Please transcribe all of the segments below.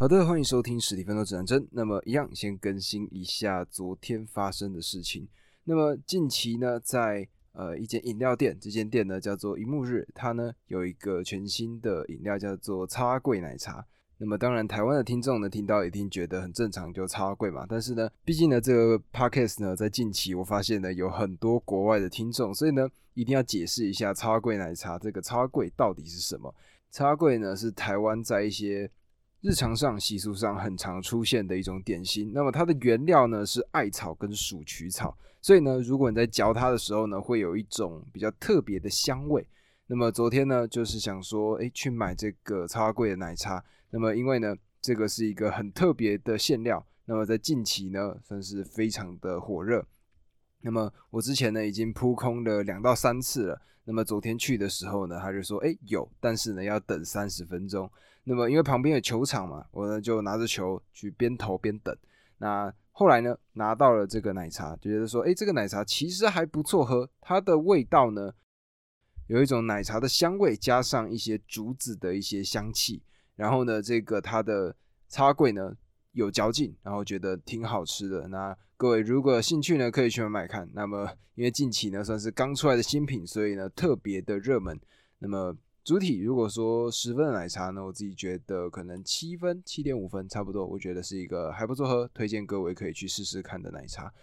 好的，欢迎收听十几分钟指南针。那么，一样先更新一下昨天发生的事情。那么，近期呢，在呃一间饮料店，这间店呢叫做一幕日，它呢有一个全新的饮料叫做叉桂奶茶。那么，当然台湾的听众呢听到一定觉得很正常，就叉桂嘛。但是呢，毕竟呢这个 podcast 呢在近期我发现呢有很多国外的听众，所以呢一定要解释一下叉桂奶茶这个叉桂到底是什么。叉桂呢是台湾在一些日常上习俗上很常出现的一种点心，那么它的原料呢是艾草跟鼠曲草，所以呢，如果你在嚼它的时候呢，会有一种比较特别的香味。那么昨天呢，就是想说，哎，去买这个超贵的奶茶。那么因为呢，这个是一个很特别的馅料，那么在近期呢，算是非常的火热。那么我之前呢，已经扑空了两到三次了。那么昨天去的时候呢，他就说，哎，有，但是呢，要等三十分钟。那么因为旁边有球场嘛，我呢就拿着球去边投边等。那后来呢拿到了这个奶茶，就觉得说，哎，这个奶茶其实还不错喝。它的味道呢有一种奶茶的香味，加上一些竹子的一些香气。然后呢，这个它的插柜呢有嚼劲，然后觉得挺好吃的。那各位如果有兴趣呢，可以去买买看。那么因为近期呢算是刚出来的新品，所以呢特别的热门。那么。主体如果说十分的奶茶呢，我自己觉得可能七分、七点五分差不多，我觉得是一个还不错喝，推荐各位可以去试试看的奶茶。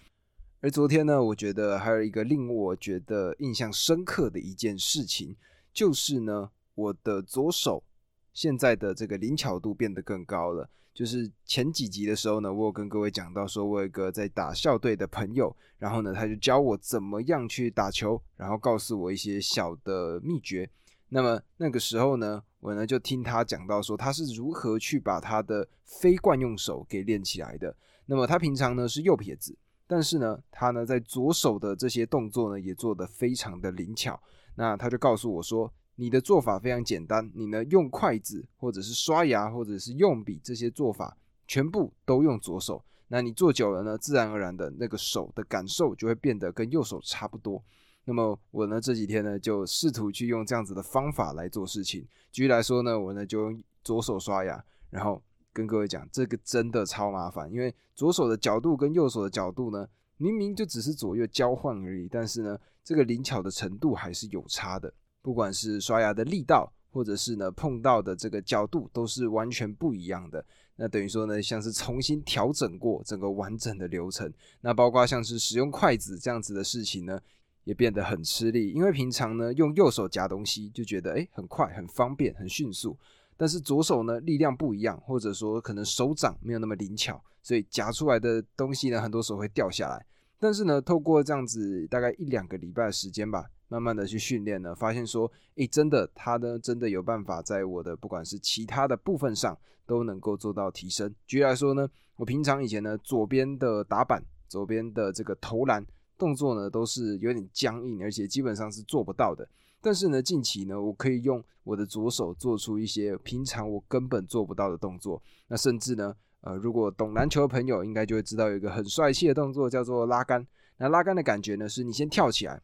而昨天呢，我觉得还有一个令我觉得印象深刻的一件事情，就是呢，我的左手现在的这个灵巧度变得更高了。就是前几集的时候呢，我有跟各位讲到，说我有一个在打校队的朋友，然后呢，他就教我怎么样去打球，然后告诉我一些小的秘诀。那么那个时候呢，我呢就听他讲到说他是如何去把他的非惯用手给练起来的。那么他平常呢是右撇子，但是呢他呢在左手的这些动作呢也做得非常的灵巧。那他就告诉我说，你的做法非常简单，你呢用筷子或者是刷牙或者是用笔这些做法全部都用左手。那你做久了呢，自然而然的那个手的感受就会变得跟右手差不多。那么我呢这几天呢就试图去用这样子的方法来做事情。举例来说呢，我呢就用左手刷牙，然后跟各位讲，这个真的超麻烦，因为左手的角度跟右手的角度呢，明明就只是左右交换而已，但是呢，这个灵巧的程度还是有差的。不管是刷牙的力道，或者是呢碰到的这个角度，都是完全不一样的。那等于说呢，像是重新调整过整个完整的流程。那包括像是使用筷子这样子的事情呢。也变得很吃力，因为平常呢用右手夹东西就觉得诶很快、很方便、很迅速，但是左手呢力量不一样，或者说可能手掌没有那么灵巧，所以夹出来的东西呢很多时候会掉下来。但是呢，透过这样子大概一两个礼拜的时间吧，慢慢的去训练呢，发现说诶真的它呢真的有办法在我的不管是其他的部分上都能够做到提升。举例来说呢，我平常以前呢左边的打板、左边的这个投篮。动作呢都是有点僵硬，而且基本上是做不到的。但是呢，近期呢，我可以用我的左手做出一些平常我根本做不到的动作。那甚至呢，呃，如果懂篮球的朋友应该就会知道有一个很帅气的动作叫做拉杆。那拉杆的感觉呢，是你先跳起来，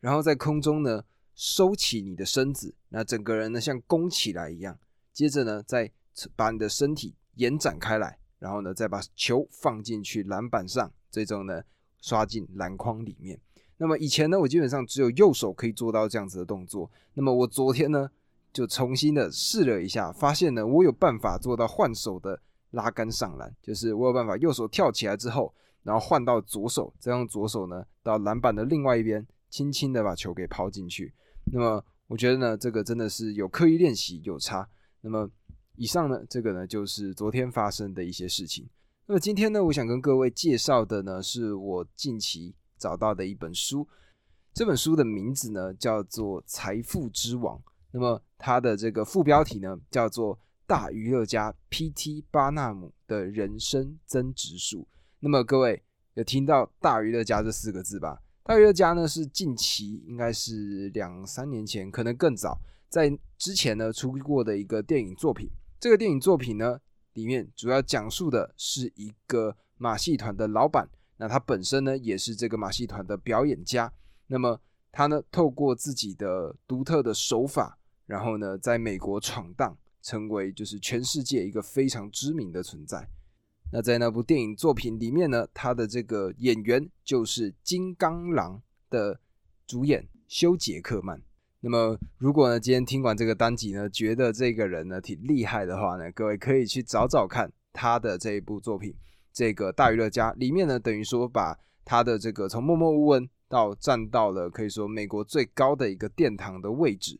然后在空中呢收起你的身子，那整个人呢像弓起来一样。接着呢，再把你的身体延展开来，然后呢再把球放进去篮板上，最终呢。刷进篮筐里面。那么以前呢，我基本上只有右手可以做到这样子的动作。那么我昨天呢，就重新的试了一下，发现呢，我有办法做到换手的拉杆上篮，就是我有办法右手跳起来之后，然后换到左手，再用左手呢到篮板的另外一边，轻轻的把球给抛进去。那么我觉得呢，这个真的是有刻意练习有差。那么以上呢，这个呢就是昨天发生的一些事情。那么今天呢，我想跟各位介绍的呢，是我近期找到的一本书。这本书的名字呢，叫做《财富之王》。那么它的这个副标题呢，叫做《大娱乐家 P.T. 巴纳姆的人生增值术》。那么各位有听到“大娱乐家”这四个字吧？大娱乐家呢，是近期应该是两三年前，可能更早，在之前呢出过的一个电影作品。这个电影作品呢。里面主要讲述的是一个马戏团的老板，那他本身呢也是这个马戏团的表演家。那么他呢透过自己的独特的手法，然后呢在美国闯荡，成为就是全世界一个非常知名的存在。那在那部电影作品里面呢，他的这个演员就是金刚狼的主演休杰克曼。那么，如果呢今天听完这个单集呢，觉得这个人呢挺厉害的话呢，各位可以去找找看他的这一部作品《这个大娱乐家》里面呢，等于说把他的这个从默默无闻到站到了可以说美国最高的一个殿堂的位置。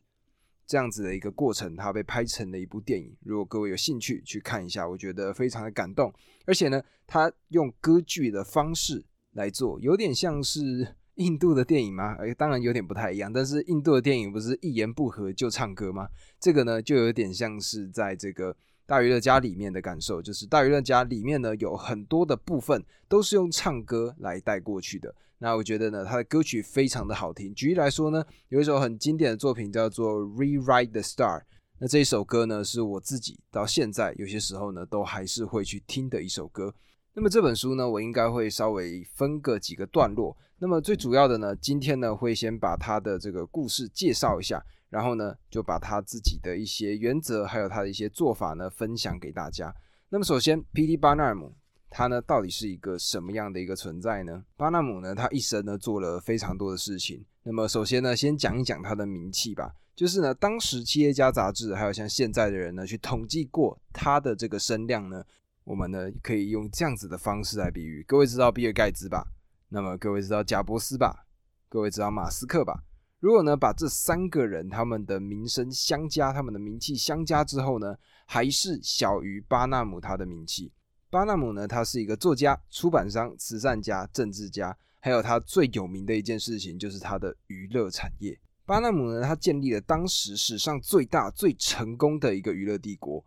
这样子的一个过程，他被拍成了一部电影。如果各位有兴趣去看一下，我觉得非常的感动。而且呢，他用歌剧的方式来做，有点像是印度的电影吗？哎，当然有点不太一样。但是印度的电影不是一言不合就唱歌吗？这个呢，就有点像是在这个大娱乐家里面的感受，就是大娱乐家里面呢有很多的部分都是用唱歌来带过去的。那我觉得呢，他的歌曲非常的好听。举例来说呢，有一首很经典的作品叫做《Rewrite the Star》。那这一首歌呢，是我自己到现在有些时候呢，都还是会去听的一首歌。那么这本书呢，我应该会稍微分个几个段落。那么最主要的呢，今天呢，会先把他的这个故事介绍一下，然后呢，就把他自己的一些原则，还有他的一些做法呢，分享给大家。那么首先，P.T. 巴纳姆。他呢，到底是一个什么样的一个存在呢？巴纳姆呢，他一生呢做了非常多的事情。那么首先呢，先讲一讲他的名气吧。就是呢，当时《企业家》杂志还有像现在的人呢，去统计过他的这个声量呢，我们呢可以用这样子的方式来比喻。各位知道比尔盖茨吧？那么各位知道贾伯斯吧？各位知道马斯克吧？如果呢把这三个人他们的名声相加，他们的名气相加之后呢，还是小于巴纳姆他的名气。巴纳姆呢，他是一个作家、出版商、慈善家、政治家，还有他最有名的一件事情就是他的娱乐产业。巴纳姆呢，他建立了当时史上最大、最成功的一个娱乐帝国，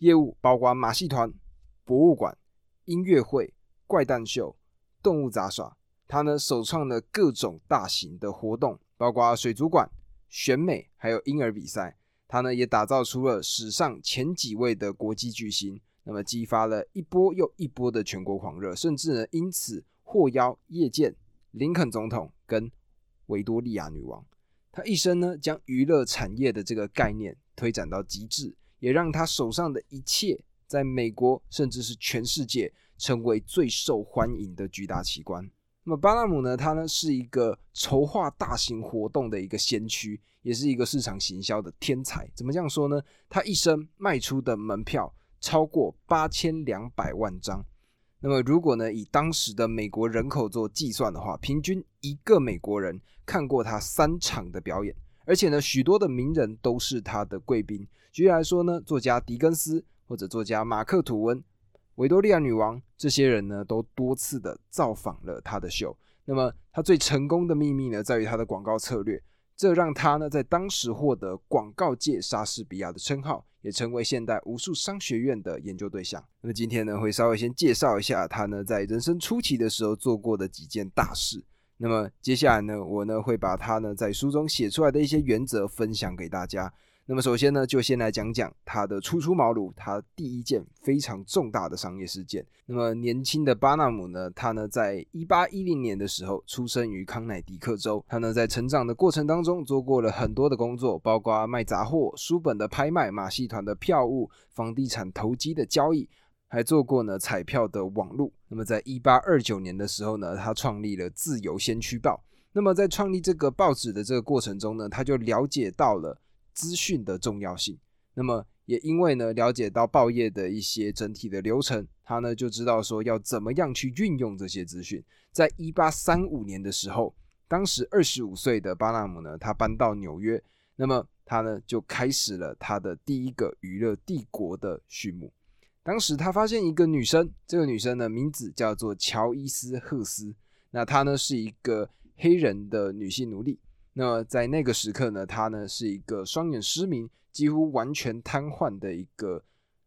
业务包括马戏团、博物馆、音乐会、怪诞秀、动物杂耍。他呢，首创了各种大型的活动，包括水族馆、选美，还有婴儿比赛。他呢，也打造出了史上前几位的国际巨星。那么激发了一波又一波的全国狂热，甚至呢因此获邀谒见林肯总统跟维多利亚女王。他一生呢将娱乐产业的这个概念推展到极致，也让他手上的一切在美国甚至是全世界成为最受欢迎的巨大奇观。那么巴纳姆呢，他呢是一个筹划大型活动的一个先驱，也是一个市场行销的天才。怎么这样说呢？他一生卖出的门票。超过八千两百万张。那么，如果呢以当时的美国人口做计算的话，平均一个美国人看过他三场的表演，而且呢，许多的名人都是他的贵宾。举例来说呢，作家狄更斯或者作家马克吐温、维多利亚女王这些人呢，都多次的造访了他的秀。那么，他最成功的秘密呢，在于他的广告策略。这让他呢在当时获得广告界莎士比亚的称号，也成为现代无数商学院的研究对象。那么今天呢会稍微先介绍一下他呢在人生初期的时候做过的几件大事。那么接下来呢我呢会把他呢在书中写出来的一些原则分享给大家。那么首先呢，就先来讲讲他的初出茅庐，他第一件非常重大的商业事件。那么年轻的巴纳姆呢，他呢在一八一零年的时候出生于康乃狄克州。他呢在成长的过程当中做过了很多的工作，包括卖杂货、书本的拍卖、马戏团的票务、房地产投机的交易，还做过呢彩票的网路。那么在一八二九年的时候呢，他创立了《自由先驱报》。那么在创立这个报纸的这个过程中呢，他就了解到了。资讯的重要性，那么也因为呢了解到报业的一些整体的流程，他呢就知道说要怎么样去运用这些资讯。在一八三五年的时候，当时二十五岁的巴纳姆呢，他搬到纽约，那么他呢就开始了他的第一个娱乐帝国的序幕。当时他发现一个女生，这个女生呢名字叫做乔伊斯·赫斯，那她呢是一个黑人的女性奴隶。那么在那个时刻呢，他呢是一个双眼失明、几乎完全瘫痪的一个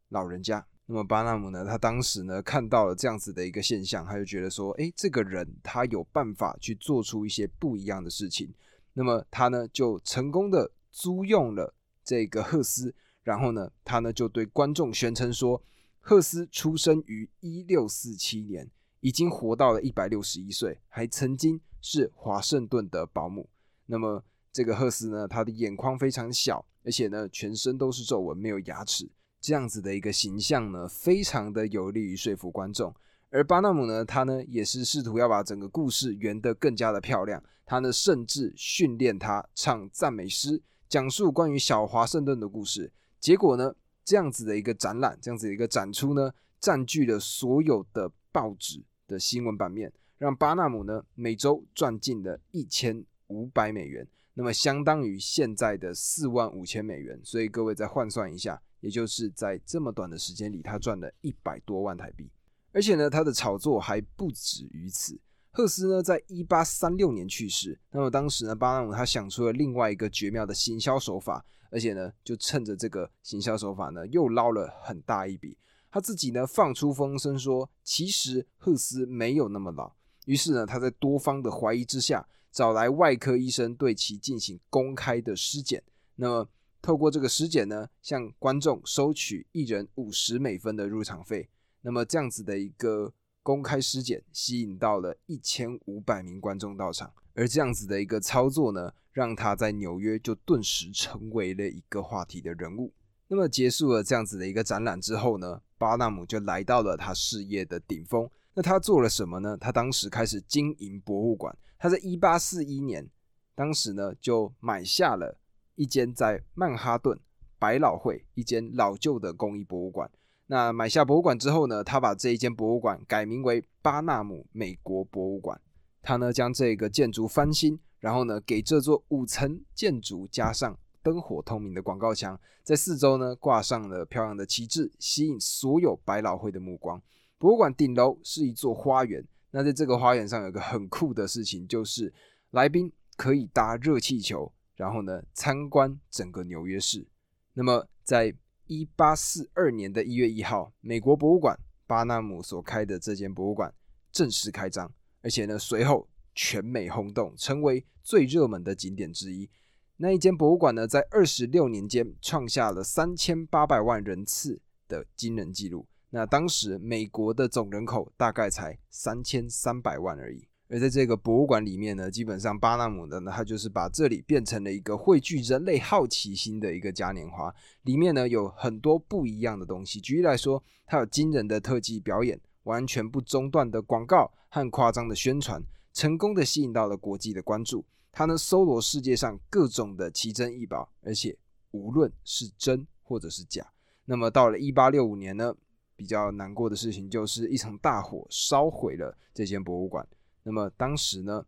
老人家。那么巴纳姆呢，他当时呢看到了这样子的一个现象，他就觉得说，哎，这个人他有办法去做出一些不一样的事情。那么他呢就成功的租用了这个赫斯，然后呢他呢就对观众宣称说，赫斯出生于一六四七年，已经活到了一百六十一岁，还曾经是华盛顿的保姆。那么这个赫斯呢，他的眼眶非常小，而且呢全身都是皱纹，没有牙齿。这样子的一个形象呢，非常的有利于说服观众。而巴纳姆呢，他呢也是试图要把整个故事圆得更加的漂亮。他呢甚至训练他唱赞美诗，讲述关于小华盛顿的故事。结果呢，这样子的一个展览，这样子的一个展出呢，占据了所有的报纸的新闻版面，让巴纳姆呢每周赚进了一千五百美元，那么相当于现在的四万五千美元。所以各位再换算一下，也就是在这么短的时间里，他赚了一百多万台币。而且呢，他的炒作还不止于此。赫斯呢，在一八三六年去世。那么当时呢，巴纳姆他想出了另外一个绝妙的行销手法，而且呢，就趁着这个行销手法呢，又捞了很大一笔。他自己呢，放出风声说，其实赫斯没有那么老。于是呢，他在多方的怀疑之下，找来外科医生对其进行公开的尸检。那么透过这个尸检呢，向观众收取一人五十美分的入场费。那么这样子的一个公开尸检，吸引到了一千五百名观众到场，而这样子的一个操作呢，让他在纽约就顿时成为了一个话题的人物。那么结束了这样子的一个展览之后呢，巴纳姆就来到了他事业的顶峰。那他做了什么呢？他当时开始经营博物馆。他在一八四一年，当时呢就买下了一间在曼哈顿百老汇一间老旧的工艺博物馆。那买下博物馆之后呢，他把这一间博物馆改名为巴纳姆美国博物馆。他呢将这个建筑翻新，然后呢给这座五层建筑加上灯火通明的广告墙，在四周呢挂上了漂亮的旗帜，吸引所有百老汇的目光。博物馆顶楼是一座花园，那在这个花园上有个很酷的事情，就是来宾可以搭热气球，然后呢参观整个纽约市。那么在一八四二年的一月一号，美国博物馆巴纳姆所开的这间博物馆正式开张，而且呢，随后全美轰动，成为最热门的景点之一。那一间博物馆呢，在二十六年间创下了三千八百万人次的惊人纪录。那当时美国的总人口大概才三千三百万而已。而在这个博物馆里面呢，基本上巴纳姆的呢，他就是把这里变成了一个汇聚人类好奇心的一个嘉年华。里面呢有很多不一样的东西。举例来说，它有惊人的特技表演，完全不中断的广告和夸张的宣传，成功的吸引到了国际的关注。它呢搜罗世界上各种的奇珍异宝，而且无论是真或者是假。那么到了一八六五年呢，比较难过的事情就是一场大火烧毁了这间博物馆。那么当时呢，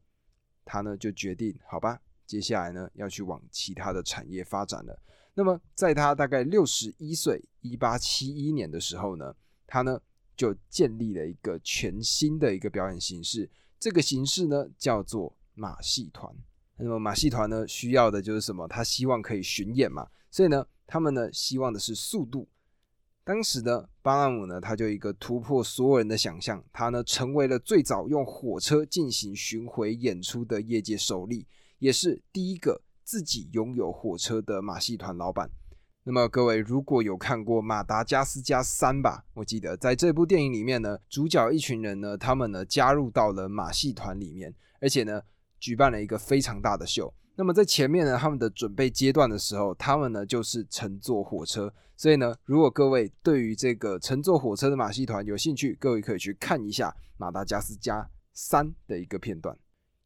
他呢就决定，好吧，接下来呢要去往其他的产业发展了。那么在他大概六十一岁，一八七一年的时候呢，他呢就建立了一个全新的一个表演形式，这个形式呢叫做马戏团。那么马戏团呢需要的就是什么？他希望可以巡演嘛，所以呢，他们呢希望的是速度。当时呢，巴纳姆呢，他就一个突破所有人的想象，他呢成为了最早用火车进行巡回演出的业界首例，也是第一个自己拥有火车的马戏团老板。那么各位如果有看过《马达加斯加三》吧，我记得在这部电影里面呢，主角一群人呢，他们呢加入到了马戏团里面，而且呢举办了一个非常大的秀。那么在前面呢，他们的准备阶段的时候，他们呢就是乘坐火车。所以呢，如果各位对于这个乘坐火车的马戏团有兴趣，各位可以去看一下《马达加斯加三》的一个片段。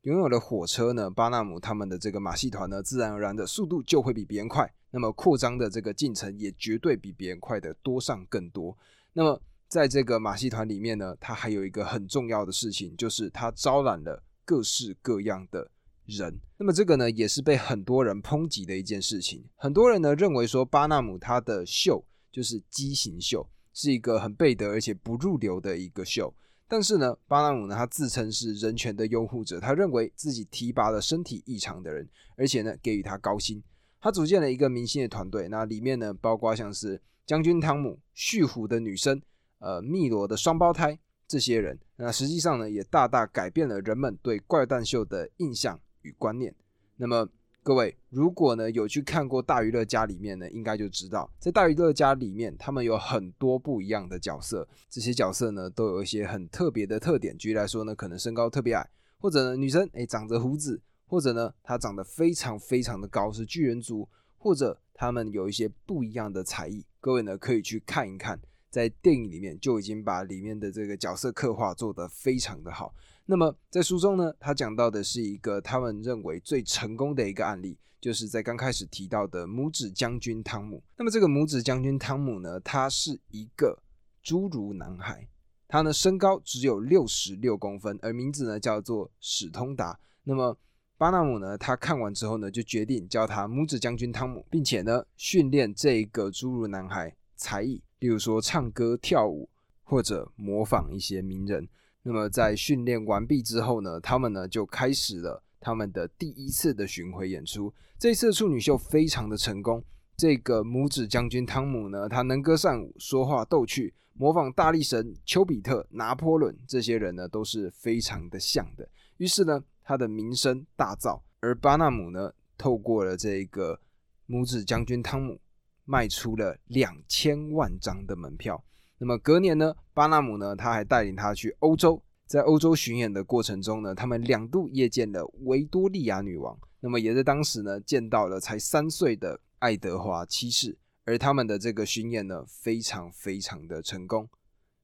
拥有了火车呢，巴纳姆他们的这个马戏团呢，自然而然的速度就会比别人快。那么扩张的这个进程也绝对比别人快的多上更多。那么在这个马戏团里面呢，它还有一个很重要的事情，就是它招揽了各式各样的。人，那么这个呢，也是被很多人抨击的一件事情。很多人呢认为说，巴纳姆他的秀就是畸形秀，是一个很背德而且不入流的一个秀。但是呢，巴纳姆呢，他自称是人权的拥护者，他认为自己提拔了身体异常的人，而且呢，给予他高薪。他组建了一个明星的团队，那里面呢，包括像是将军汤姆、蓄虎的女生、呃，密罗的双胞胎这些人。那实际上呢，也大大改变了人们对怪诞秀的印象。与观念，那么各位如果呢有去看过《大娱乐家》里面呢，应该就知道，在《大娱乐家》里面，他们有很多不一样的角色，这些角色呢都有一些很特别的特点。举例来说呢，可能身高特别矮，或者呢女生哎长着胡子，或者呢她长得非常非常的高，是巨人族，或者他们有一些不一样的才艺。各位呢可以去看一看，在电影里面就已经把里面的这个角色刻画做得非常的好。那么在书中呢，他讲到的是一个他们认为最成功的一个案例，就是在刚开始提到的拇指将军汤姆。那么这个拇指将军汤姆呢，他是一个侏儒男孩，他呢身高只有六十六公分，而名字呢叫做史通达。那么巴纳姆呢，他看完之后呢，就决定叫他拇指将军汤姆，并且呢训练这个侏儒男孩才艺，例如说唱歌、跳舞或者模仿一些名人。那么在训练完毕之后呢，他们呢就开始了他们的第一次的巡回演出。这次的处女秀非常的成功。这个拇指将军汤姆呢，他能歌善舞，说话逗趣，模仿大力神丘比特、拿破仑这些人呢，都是非常的像的。于是呢，他的名声大噪。而巴纳姆呢，透过了这个拇指将军汤姆，卖出了两千万张的门票。那么隔年呢，巴纳姆呢，他还带领他去欧洲，在欧洲巡演的过程中呢，他们两度夜见了维多利亚女王。那么也在当时呢，见到了才三岁的。爱德华七世，而他们的这个巡演呢，非常非常的成功。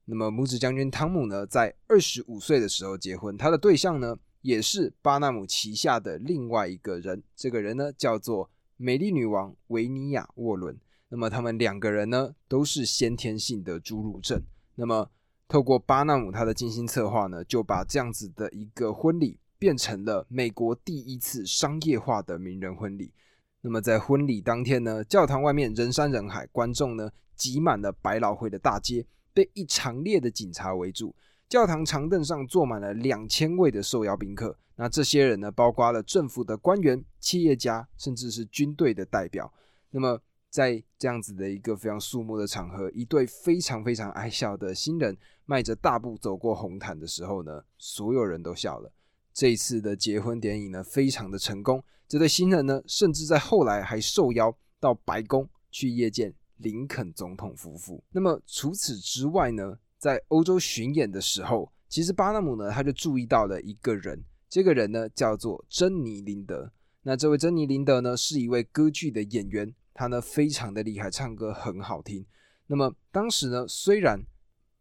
那么拇指将军汤姆呢，在二十五岁的时候结婚，他的对象呢，也是巴纳姆旗下的另外一个人，这个人呢，叫做美丽女王维尼亚沃伦。那么他们两个人呢，都是先天性的侏儒症。那么透过巴纳姆他的精心策划呢，就把这样子的一个婚礼变成了美国第一次商业化的名人婚礼。那么在婚礼当天呢，教堂外面人山人海，观众呢挤满了百老汇的大街，被一长列的警察围住。教堂长凳上坐满了两千位的受邀宾客。那这些人呢，包括了政府的官员、企业家，甚至是军队的代表。那么在这样子的一个非常肃穆的场合，一对非常非常爱笑的新人迈着大步走过红毯的时候呢，所有人都笑了。这一次的结婚典礼呢，非常的成功。这对新人呢，甚至在后来还受邀到白宫去谒见林肯总统夫妇。那么除此之外呢，在欧洲巡演的时候，其实巴纳姆呢，他就注意到了一个人，这个人呢叫做珍妮林德。那这位珍妮林德呢，是一位歌剧的演员，他呢非常的厉害，唱歌很好听。那么当时呢，虽然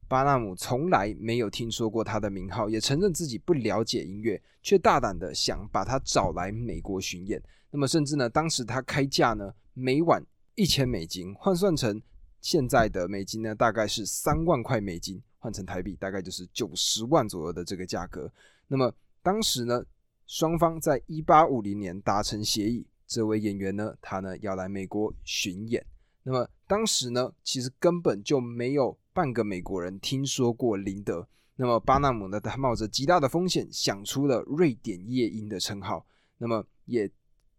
巴纳姆从来没有听说过他的名号，也承认自己不了解音乐，却大胆的想把他找来美国巡演。那么，甚至呢，当时他开价呢，每晚一千美金，换算成现在的美金呢，大概是三万块美金，换成台币大概就是九十万左右的这个价格。那么当时呢，双方在一八五零年达成协议，这位演员呢，他呢要来美国巡演。那么当时呢，其实根本就没有。半个美国人听说过林德，那么巴纳姆呢？他冒着极大的风险想出了瑞典夜莺的称号，那么也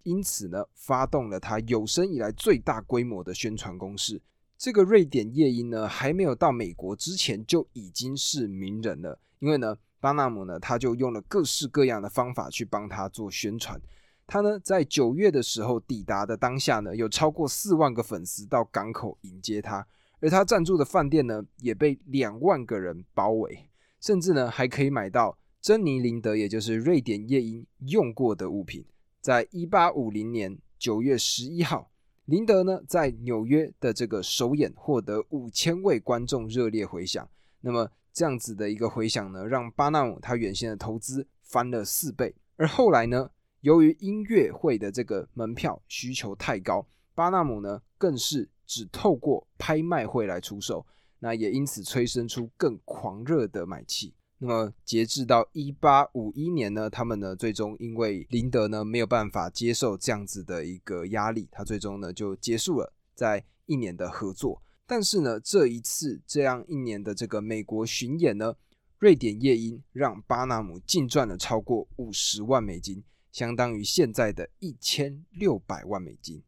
因此呢，发动了他有生以来最大规模的宣传攻势。这个瑞典夜莺呢，还没有到美国之前就已经是名人了，因为呢，巴纳姆呢，他就用了各式各样的方法去帮他做宣传。他呢，在九月的时候抵达的当下呢，有超过四万个粉丝到港口迎接他。而他赞助的饭店呢，也被两万个人包围，甚至呢还可以买到珍妮林德，也就是瑞典夜莺用过的物品。在一八五零年九月十一号，林德呢在纽约的这个首演获得五千位观众热烈回响。那么这样子的一个回响呢，让巴纳姆他原先的投资翻了四倍。而后来呢，由于音乐会的这个门票需求太高，巴纳姆呢更是。只透过拍卖会来出售，那也因此催生出更狂热的买气。那么截至到一八五一年呢，他们呢最终因为林德呢没有办法接受这样子的一个压力，他最终呢就结束了在一年的合作。但是呢这一次这样一年的这个美国巡演呢，瑞典夜莺让巴纳姆净赚了超过五十万美金，相当于现在的一千六百万美金。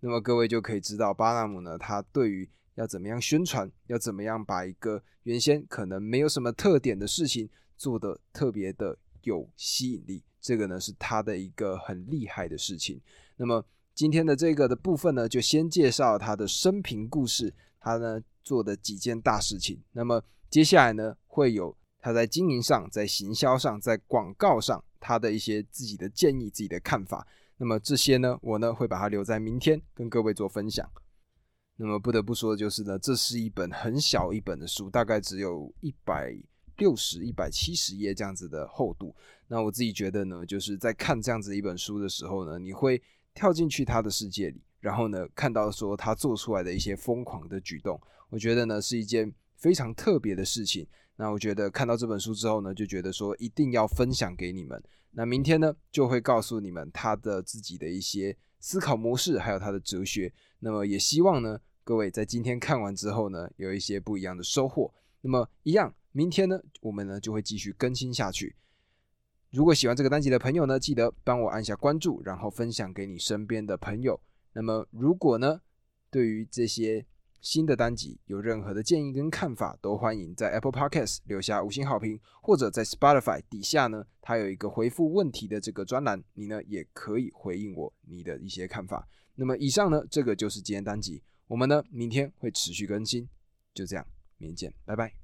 那么各位就可以知道，巴纳姆呢，他对于要怎么样宣传，要怎么样把一个原先可能没有什么特点的事情做得特别的有吸引力，这个呢是他的一个很厉害的事情。那么今天的这个的部分呢，就先介绍他的生平故事，他呢做的几件大事情。那么接下来呢，会有他在经营上、在行销上、在广告上他的一些自己的建议、自己的看法。那么这些呢，我呢会把它留在明天跟各位做分享。那么不得不说的就是呢，这是一本很小一本的书，大概只有一百六十、一百七十页这样子的厚度。那我自己觉得呢，就是在看这样子一本书的时候呢，你会跳进去他的世界里，然后呢，看到说他做出来的一些疯狂的举动，我觉得呢是一件非常特别的事情。那我觉得看到这本书之后呢，就觉得说一定要分享给你们。那明天呢，就会告诉你们他的自己的一些思考模式，还有他的哲学。那么也希望呢，各位在今天看完之后呢，有一些不一样的收获。那么一样，明天呢，我们呢就会继续更新下去。如果喜欢这个单集的朋友呢，记得帮我按下关注，然后分享给你身边的朋友。那么如果呢，对于这些新的单集有任何的建议跟看法，都欢迎在 Apple Podcast 留下五星好评，或者在 Spotify 底下呢，它有一个回复问题的这个专栏，你呢也可以回应我你的一些看法。那么以上呢，这个就是今天单集，我们呢明天会持续更新，就这样，明天见，拜拜。